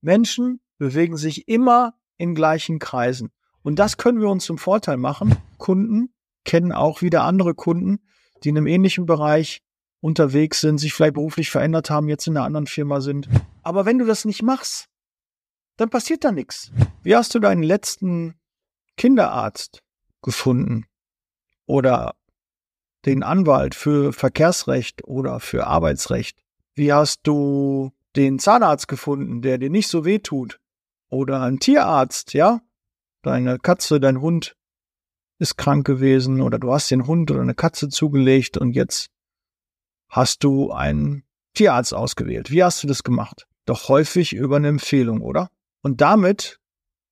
Menschen bewegen sich immer in gleichen Kreisen. Und das können wir uns zum Vorteil machen. Kunden kennen auch wieder andere Kunden, die in einem ähnlichen Bereich unterwegs sind, sich vielleicht beruflich verändert haben, jetzt in einer anderen Firma sind. Aber wenn du das nicht machst, dann passiert da nichts. Wie hast du deinen letzten Kinderarzt gefunden? Oder den Anwalt für Verkehrsrecht oder für Arbeitsrecht? Wie hast du den Zahnarzt gefunden, der dir nicht so weh tut? Oder einen Tierarzt, ja? Deine Katze, dein Hund ist krank gewesen oder du hast den Hund oder eine Katze zugelegt und jetzt hast du einen Tierarzt ausgewählt. Wie hast du das gemacht? Doch häufig über eine Empfehlung, oder? Und damit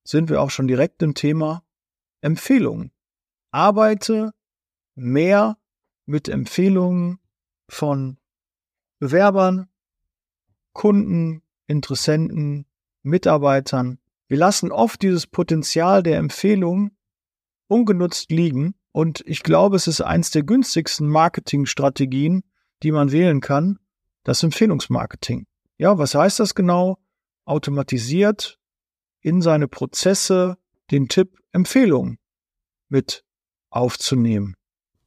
sind wir auch schon direkt im Thema Empfehlungen. Arbeite mehr mit Empfehlungen von Bewerbern, Kunden, Interessenten, Mitarbeitern. Wir lassen oft dieses Potenzial der Empfehlung ungenutzt liegen und ich glaube, es ist eins der günstigsten Marketingstrategien, die man wählen kann, das Empfehlungsmarketing. Ja, was heißt das genau? Automatisiert in seine Prozesse den Tipp Empfehlung mit aufzunehmen.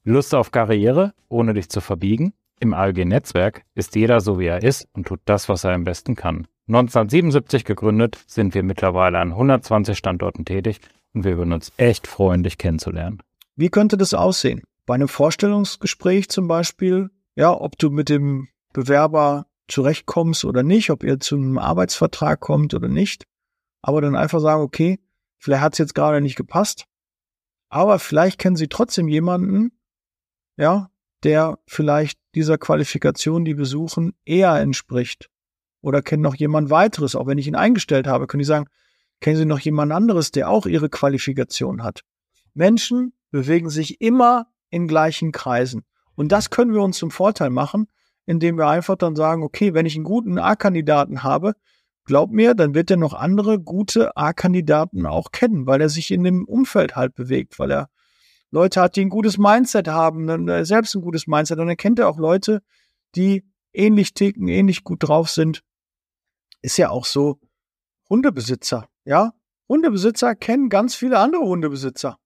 Lust auf Karriere, ohne dich zu verbiegen? Im ALG-Netzwerk ist jeder so, wie er ist und tut das, was er am besten kann. 1977 gegründet, sind wir mittlerweile an 120 Standorten tätig und wir würden uns echt freuen, dich kennenzulernen. Wie könnte das aussehen? Bei einem Vorstellungsgespräch zum Beispiel ja, ob du mit dem Bewerber zurechtkommst oder nicht, ob ihr zu einem Arbeitsvertrag kommt oder nicht. Aber dann einfach sagen, okay, vielleicht hat es jetzt gerade nicht gepasst, aber vielleicht kennen sie trotzdem jemanden, ja, der vielleicht dieser Qualifikation, die wir suchen, eher entspricht. Oder kennen noch jemand weiteres, auch wenn ich ihn eingestellt habe, können die sagen, kennen Sie noch jemand anderes, der auch Ihre Qualifikation hat. Menschen bewegen sich immer in gleichen Kreisen. Und das können wir uns zum Vorteil machen, indem wir einfach dann sagen, okay, wenn ich einen guten A-Kandidaten habe, glaub mir, dann wird er noch andere gute A-Kandidaten auch kennen, weil er sich in dem Umfeld halt bewegt, weil er Leute hat, die ein gutes Mindset haben, dann er selbst ein gutes Mindset und dann kennt er auch Leute, die ähnlich ticken, ähnlich gut drauf sind. Ist ja auch so Hundebesitzer, ja? Hundebesitzer kennen ganz viele andere Hundebesitzer.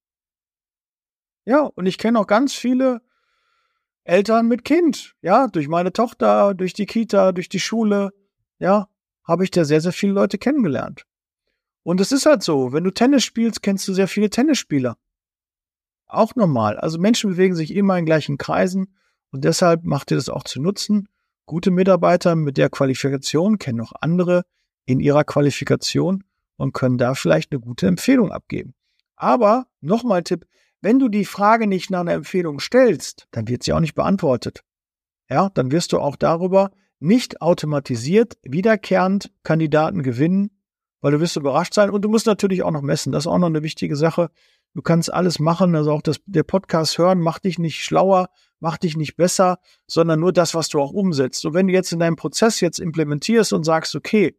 Ja, und ich kenne auch ganz viele Eltern mit Kind. Ja, durch meine Tochter, durch die Kita, durch die Schule, ja, habe ich da sehr, sehr viele Leute kennengelernt. Und es ist halt so, wenn du Tennis spielst, kennst du sehr viele Tennisspieler. Auch normal. Also Menschen bewegen sich immer in gleichen Kreisen und deshalb macht ihr das auch zu nutzen. Gute Mitarbeiter mit der Qualifikation kennen noch andere in ihrer Qualifikation und können da vielleicht eine gute Empfehlung abgeben. Aber nochmal Tipp, wenn du die Frage nicht nach einer Empfehlung stellst, dann wird sie auch nicht beantwortet. Ja, dann wirst du auch darüber nicht automatisiert wiederkehrend Kandidaten gewinnen, weil du wirst überrascht sein und du musst natürlich auch noch messen. Das ist auch noch eine wichtige Sache. Du kannst alles machen, also auch das, der Podcast hören macht dich nicht schlauer, macht dich nicht besser, sondern nur das, was du auch umsetzt. Und wenn du jetzt in deinem Prozess jetzt implementierst und sagst, okay,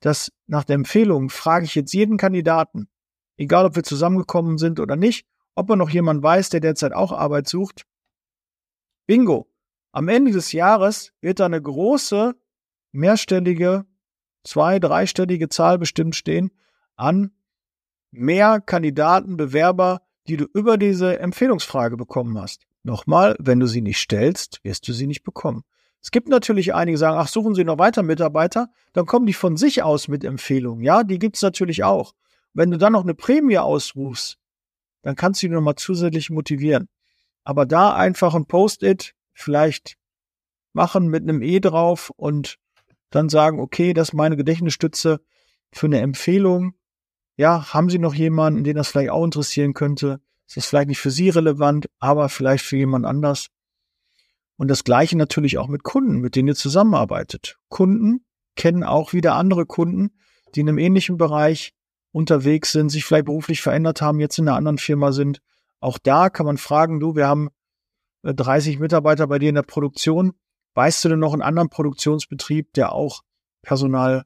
das nach der Empfehlung frage ich jetzt jeden Kandidaten, egal ob wir zusammengekommen sind oder nicht, ob man noch jemand weiß, der derzeit auch Arbeit sucht. Bingo. Am Ende des Jahres wird da eine große, mehrstellige, zwei-, dreistellige Zahl bestimmt stehen an mehr Kandidaten, Bewerber, die du über diese Empfehlungsfrage bekommen hast. Nochmal, wenn du sie nicht stellst, wirst du sie nicht bekommen. Es gibt natürlich einige, die sagen, ach, suchen Sie noch weiter Mitarbeiter, dann kommen die von sich aus mit Empfehlungen. Ja, die gibt's natürlich auch. Wenn du dann noch eine Prämie ausrufst, dann kannst du ihn nochmal zusätzlich motivieren. Aber da einfach ein Post-it vielleicht machen mit einem E drauf und dann sagen, okay, das ist meine Gedächtnisstütze für eine Empfehlung. Ja, haben Sie noch jemanden, den das vielleicht auch interessieren könnte? Ist vielleicht nicht für Sie relevant, aber vielleicht für jemand anders. Und das Gleiche natürlich auch mit Kunden, mit denen ihr zusammenarbeitet. Kunden kennen auch wieder andere Kunden, die in einem ähnlichen Bereich unterwegs sind, sich vielleicht beruflich verändert haben, jetzt in einer anderen Firma sind. Auch da kann man fragen, du, wir haben 30 äh, Mitarbeiter bei dir in der Produktion. Weißt du denn noch einen anderen Produktionsbetrieb, der auch Personal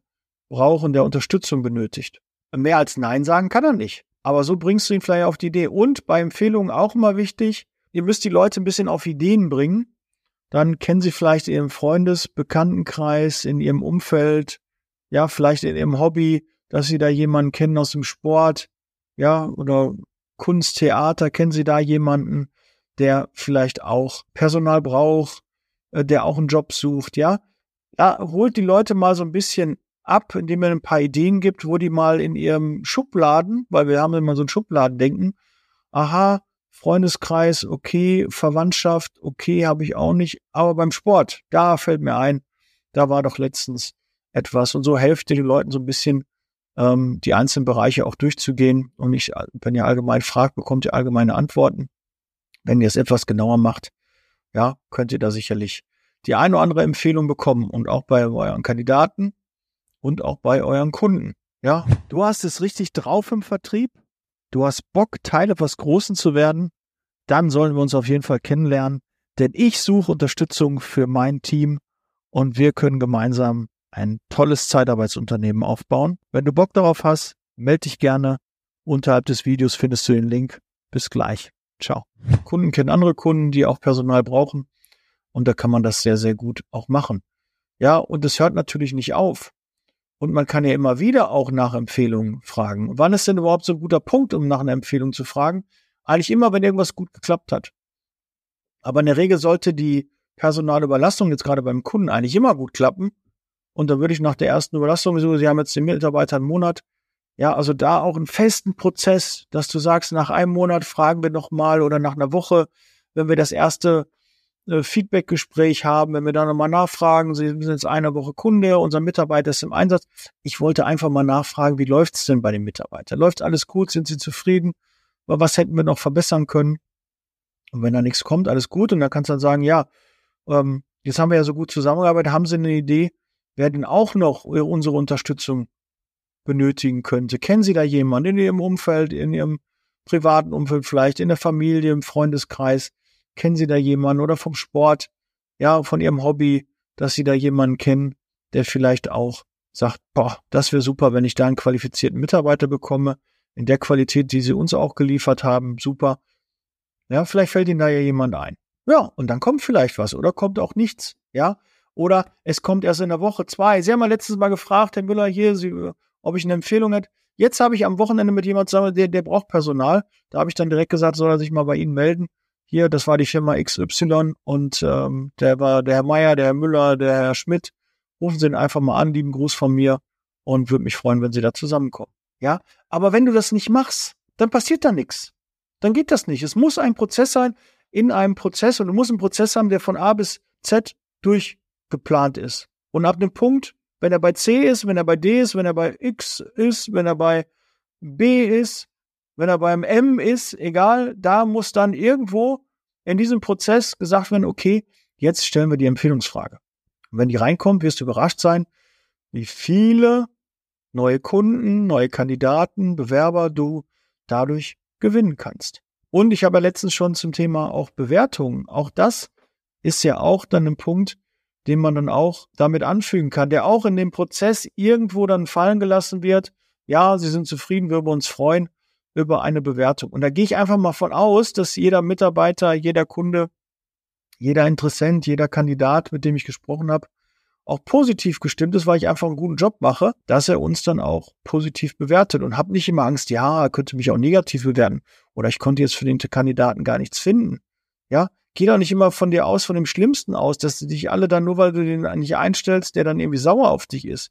braucht und der Unterstützung benötigt? Mehr als Nein sagen kann er nicht. Aber so bringst du ihn vielleicht auf die Idee. Und bei Empfehlungen auch immer wichtig, ihr müsst die Leute ein bisschen auf Ideen bringen. Dann kennen sie vielleicht in ihrem Freundes-, Bekanntenkreis, in ihrem Umfeld ja, vielleicht in ihrem Hobby, dass sie da jemanden kennen aus dem Sport, ja, oder Kunst, Theater, kennen sie da jemanden, der vielleicht auch Personal braucht, äh, der auch einen Job sucht, ja. Ja, holt die Leute mal so ein bisschen ab, indem er ein paar Ideen gibt, wo die mal in ihrem Schubladen, weil wir haben immer so ein Schubladendenken, aha, Freundeskreis, okay, Verwandtschaft, okay, habe ich auch nicht, aber beim Sport, da fällt mir ein, da war doch letztens etwas. Und so helft ihr den Leuten so ein bisschen, ähm, die einzelnen Bereiche auch durchzugehen. Und nicht, wenn ihr allgemein fragt, bekommt ihr allgemeine Antworten. Wenn ihr es etwas genauer macht, ja, könnt ihr da sicherlich die eine oder andere Empfehlung bekommen. Und auch bei euren Kandidaten und auch bei euren Kunden. Ja, du hast es richtig drauf im Vertrieb. Du hast Bock, Teil etwas Großen zu werden. Dann sollen wir uns auf jeden Fall kennenlernen, denn ich suche Unterstützung für mein Team und wir können gemeinsam ein tolles Zeitarbeitsunternehmen aufbauen. Wenn du Bock darauf hast, melde dich gerne. Unterhalb des Videos findest du den Link. Bis gleich. Ciao. Kunden kennen andere Kunden, die auch Personal brauchen. Und da kann man das sehr, sehr gut auch machen. Ja, und es hört natürlich nicht auf. Und man kann ja immer wieder auch nach Empfehlungen fragen. Wann ist denn überhaupt so ein guter Punkt, um nach einer Empfehlung zu fragen? Eigentlich immer, wenn irgendwas gut geklappt hat. Aber in der Regel sollte die Personalüberlastung jetzt gerade beim Kunden eigentlich immer gut klappen. Und da würde ich nach der ersten Überlastung, so, Sie haben jetzt den Mitarbeiter einen Monat, ja, also da auch einen festen Prozess, dass du sagst, nach einem Monat fragen wir nochmal oder nach einer Woche, wenn wir das erste äh, Feedback-Gespräch haben, wenn wir da nochmal nachfragen, Sie sind jetzt eine Woche Kunde, unser Mitarbeiter ist im Einsatz. Ich wollte einfach mal nachfragen, wie läuft's denn bei den Mitarbeitern? Läuft alles gut? Sind Sie zufrieden? Was hätten wir noch verbessern können? Und wenn da nichts kommt, alles gut. Und dann kannst du dann sagen, ja, ähm, jetzt haben wir ja so gut zusammengearbeitet, haben Sie eine Idee, wer denn auch noch unsere Unterstützung benötigen könnte. Kennen Sie da jemanden in Ihrem Umfeld, in Ihrem privaten Umfeld vielleicht, in der Familie, im Freundeskreis? Kennen Sie da jemanden oder vom Sport, ja, von Ihrem Hobby, dass Sie da jemanden kennen, der vielleicht auch sagt, boah, das wäre super, wenn ich da einen qualifizierten Mitarbeiter bekomme, in der Qualität, die Sie uns auch geliefert haben, super. Ja, vielleicht fällt Ihnen da ja jemand ein. Ja, und dann kommt vielleicht was oder kommt auch nichts. Ja, oder es kommt erst in der Woche zwei. Sie haben ja letztes Mal gefragt, Herr Müller, hier, Sie, ob ich eine Empfehlung hätte. Jetzt habe ich am Wochenende mit jemandem zusammen, der, der braucht Personal. Da habe ich dann direkt gesagt, soll er sich mal bei Ihnen melden. Hier, das war die Firma XY und ähm, der war der Herr Meier, der Herr Müller, der Herr Schmidt. Rufen Sie ihn einfach mal an, lieben Gruß von mir und würde mich freuen, wenn Sie da zusammenkommen. Ja, aber wenn du das nicht machst, dann passiert da nichts. Dann geht das nicht. Es muss ein Prozess sein in einem Prozess und du musst einen Prozess haben, der von A bis Z durchgeplant ist. Und ab dem Punkt, wenn er bei C ist, wenn er bei D ist, wenn er bei X ist, wenn er bei B ist, wenn er beim M ist, egal, da muss dann irgendwo in diesem Prozess gesagt werden, okay, jetzt stellen wir die Empfehlungsfrage. Und wenn die reinkommt, wirst du überrascht sein, wie viele neue Kunden, neue Kandidaten, Bewerber du dadurch gewinnen kannst. Und ich habe ja letztens schon zum Thema auch Bewertungen. Auch das ist ja auch dann ein Punkt, den man dann auch damit anfügen kann, der auch in dem Prozess irgendwo dann fallen gelassen wird. Ja, Sie sind zufrieden, wir würden uns freuen über eine Bewertung. Und da gehe ich einfach mal von aus, dass jeder Mitarbeiter, jeder Kunde, jeder Interessent, jeder Kandidat, mit dem ich gesprochen habe, auch positiv gestimmt ist, weil ich einfach einen guten Job mache, dass er uns dann auch positiv bewertet und habe nicht immer Angst, ja, er könnte mich auch negativ bewerten oder ich konnte jetzt für den Kandidaten gar nichts finden. Ja, geh doch nicht immer von dir aus, von dem Schlimmsten aus, dass du dich alle dann nur, weil du den nicht einstellst, der dann irgendwie sauer auf dich ist.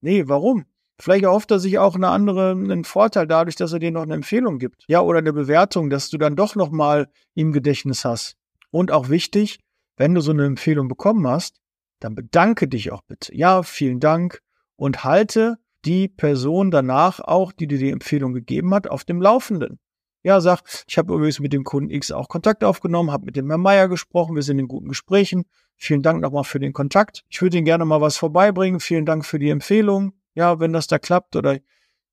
Nee, warum? Vielleicht erhofft er sich auch eine andere, einen Vorteil dadurch, dass er dir noch eine Empfehlung gibt. Ja, oder eine Bewertung, dass du dann doch nochmal im Gedächtnis hast. Und auch wichtig, wenn du so eine Empfehlung bekommen hast, dann bedanke dich auch bitte. Ja, vielen Dank und halte die Person danach auch, die dir die Empfehlung gegeben hat, auf dem Laufenden. Ja, sag, ich habe übrigens mit dem Kunden X auch Kontakt aufgenommen, habe mit dem Herrn Meier gesprochen, wir sind in guten Gesprächen. Vielen Dank nochmal für den Kontakt. Ich würde Ihnen gerne mal was vorbeibringen. Vielen Dank für die Empfehlung. Ja, wenn das da klappt oder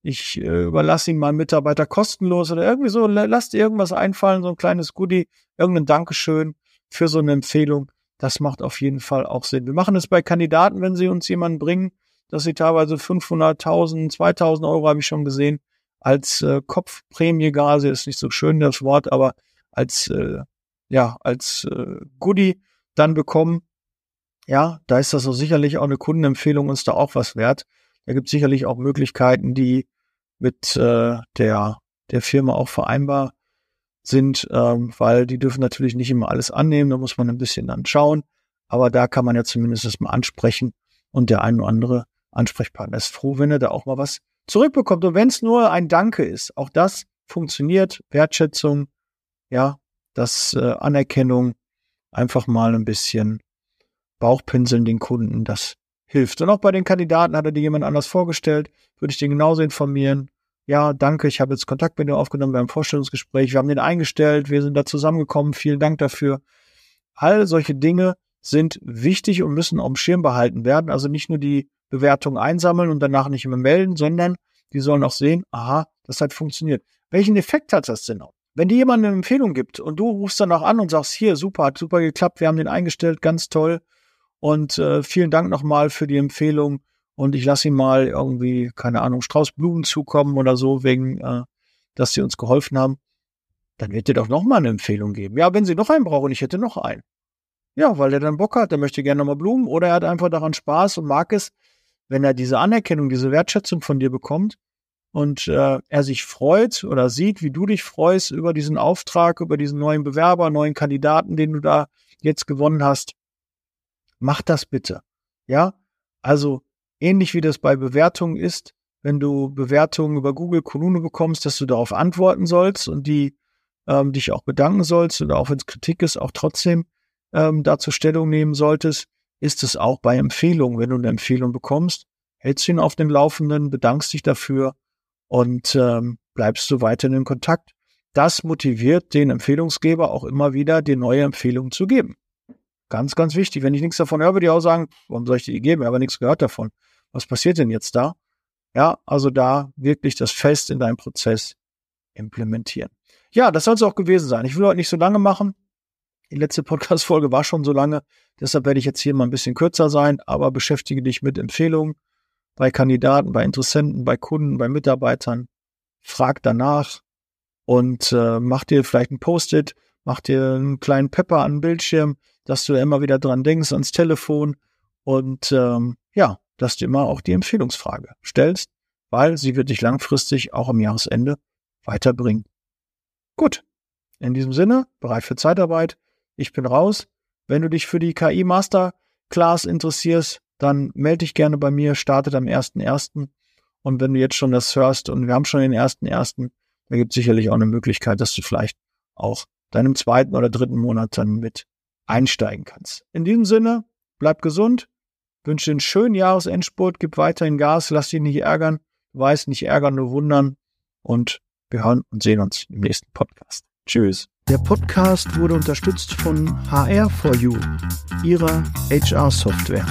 ich äh, überlasse ihn meinem Mitarbeiter kostenlos oder irgendwie so, lasst irgendwas einfallen, so ein kleines Goodie, irgendein Dankeschön für so eine Empfehlung. Das macht auf jeden Fall auch Sinn. Wir machen es bei Kandidaten, wenn sie uns jemanden bringen, dass sie teilweise 500.000, 2.000 Euro habe ich schon gesehen, als äh, Kopfprämie Gase ist nicht so schön das Wort, aber als äh, ja als äh, Goodie dann bekommen. Ja, da ist das so sicherlich auch eine Kundenempfehlung uns da auch was wert. Da gibt es sicherlich auch Möglichkeiten, die mit äh, der, der Firma auch vereinbar sind, ähm, weil die dürfen natürlich nicht immer alles annehmen, da muss man ein bisschen dann schauen. Aber da kann man ja zumindest das mal ansprechen und der ein oder andere Ansprechpartner ist froh, wenn er da auch mal was zurückbekommt. Und wenn es nur ein Danke ist, auch das funktioniert, Wertschätzung, ja, das äh, Anerkennung, einfach mal ein bisschen Bauchpinseln den Kunden, das hilft. Und auch bei den Kandidaten hat er dir jemand anders vorgestellt, würde ich den genauso informieren. Ja, danke, ich habe jetzt Kontakt mit dir aufgenommen, wir haben ein Vorstellungsgespräch, wir haben den eingestellt, wir sind da zusammengekommen, vielen Dank dafür. All solche Dinge sind wichtig und müssen auf dem Schirm behalten werden. Also nicht nur die Bewertung einsammeln und danach nicht mehr melden, sondern die sollen auch sehen, aha, das hat funktioniert. Welchen Effekt hat das denn auch? Wenn dir jemand eine Empfehlung gibt und du rufst dann auch an und sagst, hier, super, hat super geklappt, wir haben den eingestellt, ganz toll und äh, vielen Dank nochmal für die Empfehlung und ich lasse ihm mal irgendwie, keine Ahnung, Strauß Blumen zukommen oder so, wegen, äh, dass sie uns geholfen haben, dann wird dir doch nochmal eine Empfehlung geben. Ja, wenn sie noch einen brauchen, ich hätte noch einen. Ja, weil er dann Bock hat, der möchte gerne nochmal Blumen oder er hat einfach daran Spaß und mag es, wenn er diese Anerkennung, diese Wertschätzung von dir bekommt und äh, er sich freut oder sieht, wie du dich freust über diesen Auftrag, über diesen neuen Bewerber, neuen Kandidaten, den du da jetzt gewonnen hast, mach das bitte. Ja, also ähnlich wie das bei Bewertungen ist, wenn du Bewertungen über Google Kolumne bekommst, dass du darauf antworten sollst und die ähm, dich auch bedanken sollst oder auch wenn es Kritik ist, auch trotzdem ähm, dazu Stellung nehmen solltest, ist es auch bei Empfehlungen. Wenn du eine Empfehlung bekommst, hältst du ihn auf den Laufenden, bedankst dich dafür und ähm, bleibst du weiterhin in Kontakt. Das motiviert den Empfehlungsgeber auch immer wieder, dir neue Empfehlungen zu geben. Ganz, ganz wichtig. Wenn ich nichts davon höre, würde ich auch sagen, warum soll ich dir die geben? Ich habe nichts gehört davon. Was passiert denn jetzt da? Ja, also da wirklich das fest in deinem Prozess implementieren. Ja, das soll es auch gewesen sein. Ich will heute nicht so lange machen. Die letzte Podcast-Folge war schon so lange. Deshalb werde ich jetzt hier mal ein bisschen kürzer sein, aber beschäftige dich mit Empfehlungen bei Kandidaten, bei Interessenten, bei Kunden, bei Mitarbeitern. Frag danach und äh, mach dir vielleicht ein Post-it, mach dir einen kleinen Pepper an den Bildschirm, dass du immer wieder dran denkst, ans Telefon und ähm, ja, dass du immer auch die Empfehlungsfrage stellst, weil sie wird dich langfristig auch am Jahresende weiterbringen. Gut, in diesem Sinne, bereit für Zeitarbeit. Ich bin raus. Wenn du dich für die KI Masterclass interessierst, dann melde dich gerne bei mir, startet am 1.1. Und wenn du jetzt schon das hörst und wir haben schon den 1.1., da gibt es sicherlich auch eine Möglichkeit, dass du vielleicht auch deinem zweiten oder dritten Monat dann mit einsteigen kannst. In diesem Sinne, bleib gesund, wünsche dir einen schönen Jahresendspurt, gib weiterhin Gas, lass dich nicht ärgern, du weißt, nicht ärgern, nur wundern und wir hören und sehen uns im nächsten Podcast. Tschüss. Der Podcast wurde unterstützt von HR4U, ihrer HR-Software.